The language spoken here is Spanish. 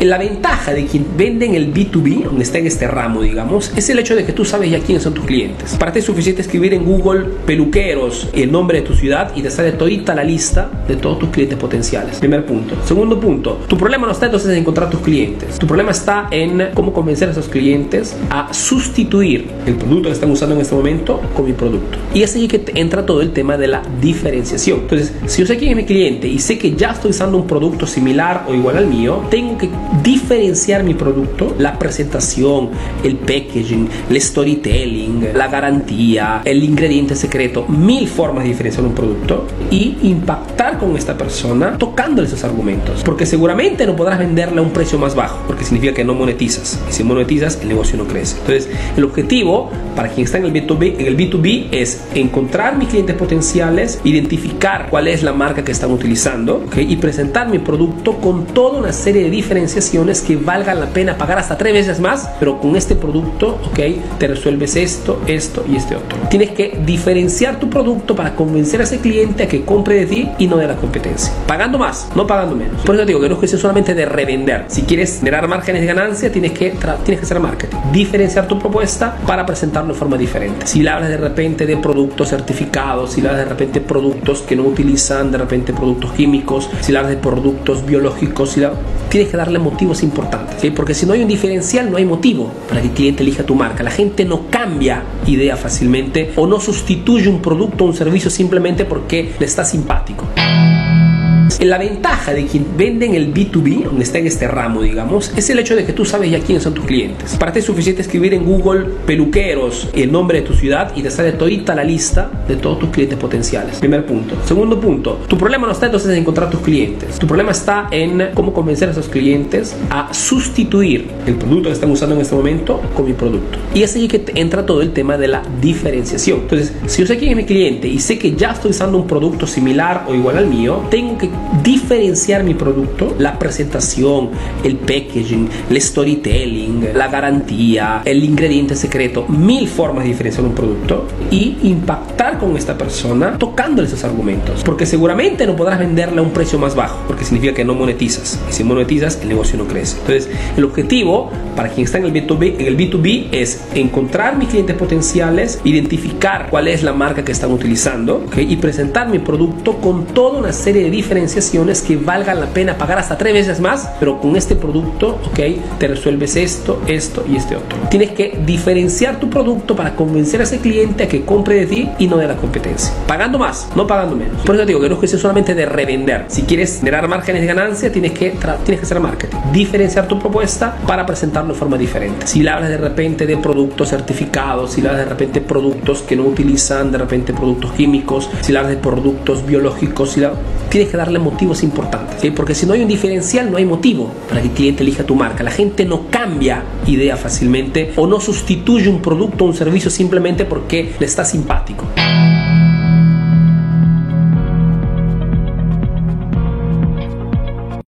La ventaja de quien vende en el B2B, donde está en este ramo, digamos, es el hecho de que tú sabes ya quiénes son tus clientes. Para ti es suficiente escribir en Google peluqueros el nombre de tu ciudad y te sale todita la lista de todos tus clientes potenciales. Primer punto. Segundo punto, tu problema no está entonces en encontrar tus clientes. Tu problema está en cómo convencer a esos clientes a sustituir el producto que están usando en este momento con mi producto. Y es ahí que entra todo el tema de la diferenciación. Entonces, si yo sé quién es mi cliente y sé que ya estoy usando un producto similar o igual al mío, tengo que diferenciar mi producto, la presentación, el packaging, el storytelling, la garantía, el ingrediente secreto, mil formas de diferenciar un producto y impactar con esta persona tocándole esos argumentos. Porque seguramente no podrás venderle a un precio más bajo, porque significa que no monetizas. Y si monetizas, el negocio no crece. Entonces, el objetivo para quien está en el B2B, en el B2B es encontrar mis clientes potenciales, identificar cuál es la marca que están utilizando y presentar mi producto con toda una serie de diferenciaciones que valgan la pena pagar hasta tres veces más, pero con este producto okay, te resuelves esto, esto y este otro. Tienes que diferenciar tu producto para convencer a ese cliente a que compre de ti y no de la competencia. Pagando más, no pagando menos. Por eso digo que no es cuestión solamente de revender. Si quieres generar márgenes de ganancia, tienes que, tienes que hacer marketing. Diferenciar tu propuesta para presentarlo de forma diferente. Si le hablas de repente de productos certificados, si le hablas de repente productos que no utilizan de repente productos químicos, si le hablas de productos biológicos, si tienes que darle motivos importantes. Porque si no hay un diferencial, no hay motivo para que el cliente elija tu marca. La gente no cambia idea fácilmente o no sustituye un producto o un servicio simplemente porque le está simpático. La ventaja de quien vende en el B2B, donde está en este ramo, digamos, es el hecho de que tú sabes ya quiénes son tus clientes. Para ti es suficiente escribir en Google peluqueros el nombre de tu ciudad y te sale todita la lista de todos tus clientes potenciales. Primer punto. Segundo punto, tu problema no está entonces en encontrar tus clientes. Tu problema está en cómo convencer a esos clientes a sustituir el producto que están usando en este momento con mi producto. Y es ahí que entra todo el tema de la diferenciación. Entonces, si yo sé quién es mi cliente y sé que ya estoy usando un producto similar o igual al mío, tengo que diferenciar mi producto, la presentación, el packaging, el storytelling, la garantía, el ingrediente secreto, mil formas de diferenciar un producto y impactar con esta persona tocándole esos argumentos. Porque seguramente no podrás venderle a un precio más bajo, porque significa que no monetizas. Y si monetizas, el negocio no crece. Entonces, el objetivo para quien está en el B2B, en el B2B es encontrar mis clientes potenciales, identificar cuál es la marca que están utilizando y presentar mi producto con toda una serie de diferenciaciones que valgan la pena pagar hasta tres veces más, pero con este producto, ok, te resuelves esto, esto y este otro. Tienes que diferenciar tu producto para convencer a ese cliente a que compre de ti y no de la competencia. Pagando más, no pagando menos. Por eso digo que no es cuestión solamente de revender. Si quieres generar márgenes de ganancia, tienes que, tienes que hacer marketing. Diferenciar tu propuesta para presentarlo de forma diferente. Si le hablas de repente de productos certificados, si le hablas de repente productos que no utilizan de repente productos químicos, si le hablas de productos biológicos, si tienes que darle motivos importantes. Porque si no hay un diferencial, no hay motivo para que el cliente elija tu marca. La gente no cambia idea fácilmente o no sustituye un producto o un servicio simplemente porque le está simpático.